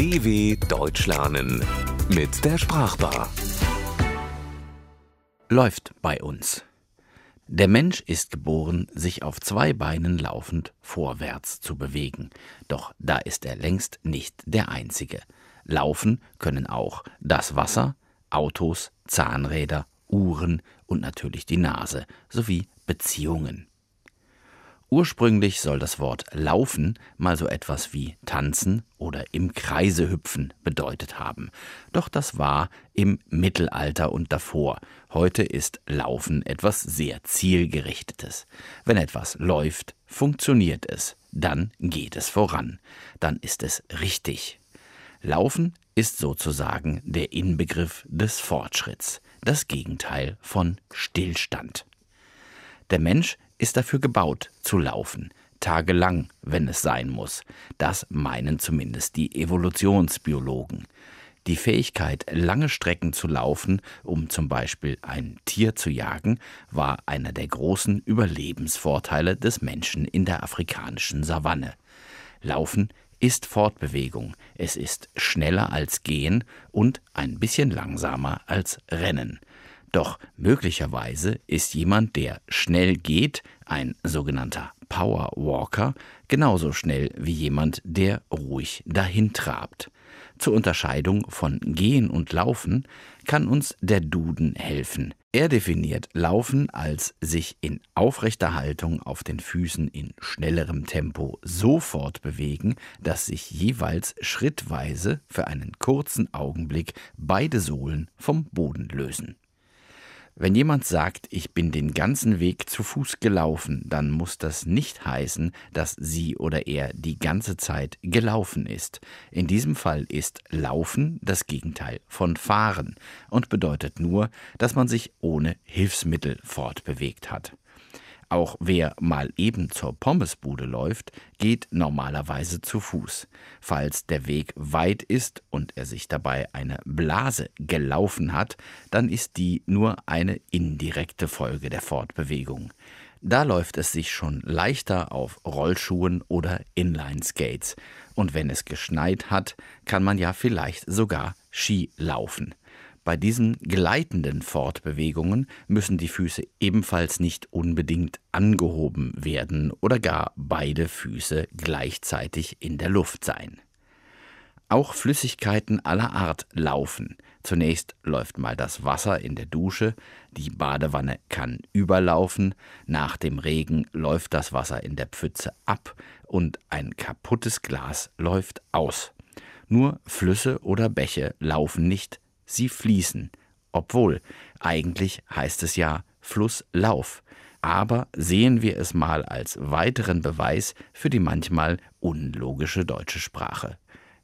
DW Deutsch lernen mit der Sprachbar. läuft bei uns. Der Mensch ist geboren, sich auf zwei Beinen laufend vorwärts zu bewegen. Doch da ist er längst nicht der Einzige. Laufen können auch das Wasser, Autos, Zahnräder, Uhren und natürlich die Nase sowie Beziehungen. Ursprünglich soll das Wort laufen mal so etwas wie tanzen oder im Kreise hüpfen bedeutet haben. Doch das war im Mittelalter und davor. Heute ist Laufen etwas sehr zielgerichtetes. Wenn etwas läuft, funktioniert es, dann geht es voran, dann ist es richtig. Laufen ist sozusagen der Inbegriff des Fortschritts, das Gegenteil von Stillstand. Der Mensch ist dafür gebaut, zu laufen, tagelang, wenn es sein muss. Das meinen zumindest die Evolutionsbiologen. Die Fähigkeit, lange Strecken zu laufen, um zum Beispiel ein Tier zu jagen, war einer der großen Überlebensvorteile des Menschen in der afrikanischen Savanne. Laufen ist Fortbewegung, es ist schneller als Gehen und ein bisschen langsamer als Rennen. Doch möglicherweise ist jemand, der schnell geht, ein sogenannter Power Walker, genauso schnell wie jemand, der ruhig dahintrabt. Zur Unterscheidung von Gehen und Laufen kann uns der Duden helfen. Er definiert Laufen als sich in aufrechter Haltung auf den Füßen in schnellerem Tempo so fortbewegen, dass sich jeweils schrittweise für einen kurzen Augenblick beide Sohlen vom Boden lösen. Wenn jemand sagt, ich bin den ganzen Weg zu Fuß gelaufen, dann muss das nicht heißen, dass sie oder er die ganze Zeit gelaufen ist. In diesem Fall ist Laufen das Gegenteil von Fahren und bedeutet nur, dass man sich ohne Hilfsmittel fortbewegt hat. Auch wer mal eben zur Pommesbude läuft, geht normalerweise zu Fuß. Falls der Weg weit ist und er sich dabei eine Blase gelaufen hat, dann ist die nur eine indirekte Folge der Fortbewegung. Da läuft es sich schon leichter auf Rollschuhen oder Inline-Skates. Und wenn es geschneit hat, kann man ja vielleicht sogar Ski laufen. Bei diesen gleitenden Fortbewegungen müssen die Füße ebenfalls nicht unbedingt angehoben werden oder gar beide Füße gleichzeitig in der Luft sein. Auch Flüssigkeiten aller Art laufen. Zunächst läuft mal das Wasser in der Dusche, die Badewanne kann überlaufen, nach dem Regen läuft das Wasser in der Pfütze ab und ein kaputtes Glas läuft aus. Nur Flüsse oder Bäche laufen nicht, sie fließen, obwohl eigentlich heißt es ja Flusslauf. Aber sehen wir es mal als weiteren Beweis für die manchmal unlogische deutsche Sprache.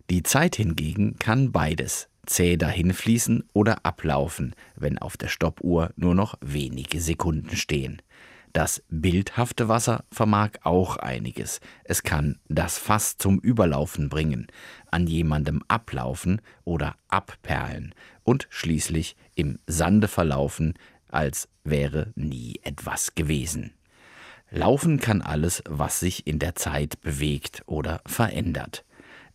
Die Zeit hingegen kann beides, zäh dahinfließen oder ablaufen, wenn auf der Stoppuhr nur noch wenige Sekunden stehen. Das bildhafte Wasser vermag auch einiges. Es kann das Fass zum Überlaufen bringen, an jemandem ablaufen oder abperlen und schließlich im Sande verlaufen, als wäre nie etwas gewesen. Laufen kann alles, was sich in der Zeit bewegt oder verändert.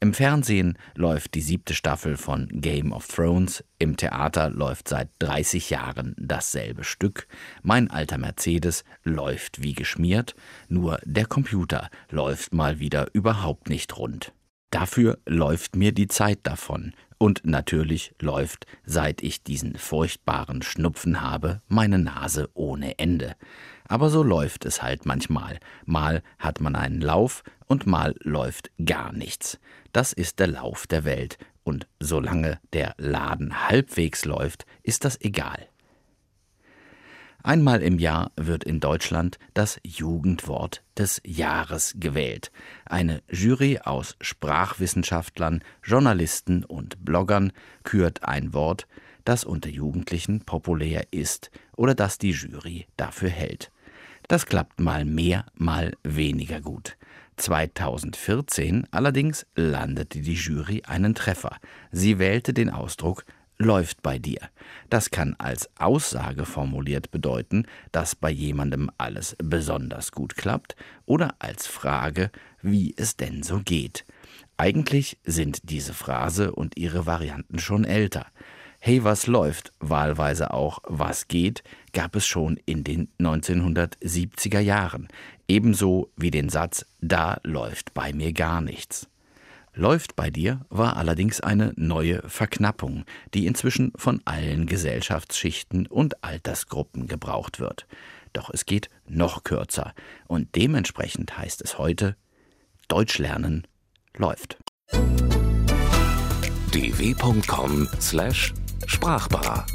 Im Fernsehen läuft die siebte Staffel von Game of Thrones, im Theater läuft seit 30 Jahren dasselbe Stück, mein alter Mercedes läuft wie geschmiert, nur der Computer läuft mal wieder überhaupt nicht rund. Dafür läuft mir die Zeit davon, und natürlich läuft, seit ich diesen furchtbaren Schnupfen habe, meine Nase ohne Ende. Aber so läuft es halt manchmal. Mal hat man einen Lauf und mal läuft gar nichts. Das ist der Lauf der Welt. Und solange der Laden halbwegs läuft, ist das egal. Einmal im Jahr wird in Deutschland das Jugendwort des Jahres gewählt. Eine Jury aus Sprachwissenschaftlern, Journalisten und Bloggern kürt ein Wort, das unter Jugendlichen populär ist oder das die Jury dafür hält. Das klappt mal mehr, mal weniger gut. 2014 allerdings landete die Jury einen Treffer. Sie wählte den Ausdruck läuft bei dir. Das kann als Aussage formuliert bedeuten, dass bei jemandem alles besonders gut klappt, oder als Frage, wie es denn so geht. Eigentlich sind diese Phrase und ihre Varianten schon älter. Hey, was läuft, wahlweise auch was geht, gab es schon in den 1970er Jahren, ebenso wie den Satz Da läuft bei mir gar nichts. Läuft bei dir war allerdings eine neue Verknappung, die inzwischen von allen Gesellschaftsschichten und Altersgruppen gebraucht wird. Doch es geht noch kürzer und dementsprechend heißt es heute Deutsch lernen läuft. dw.com/sprachbar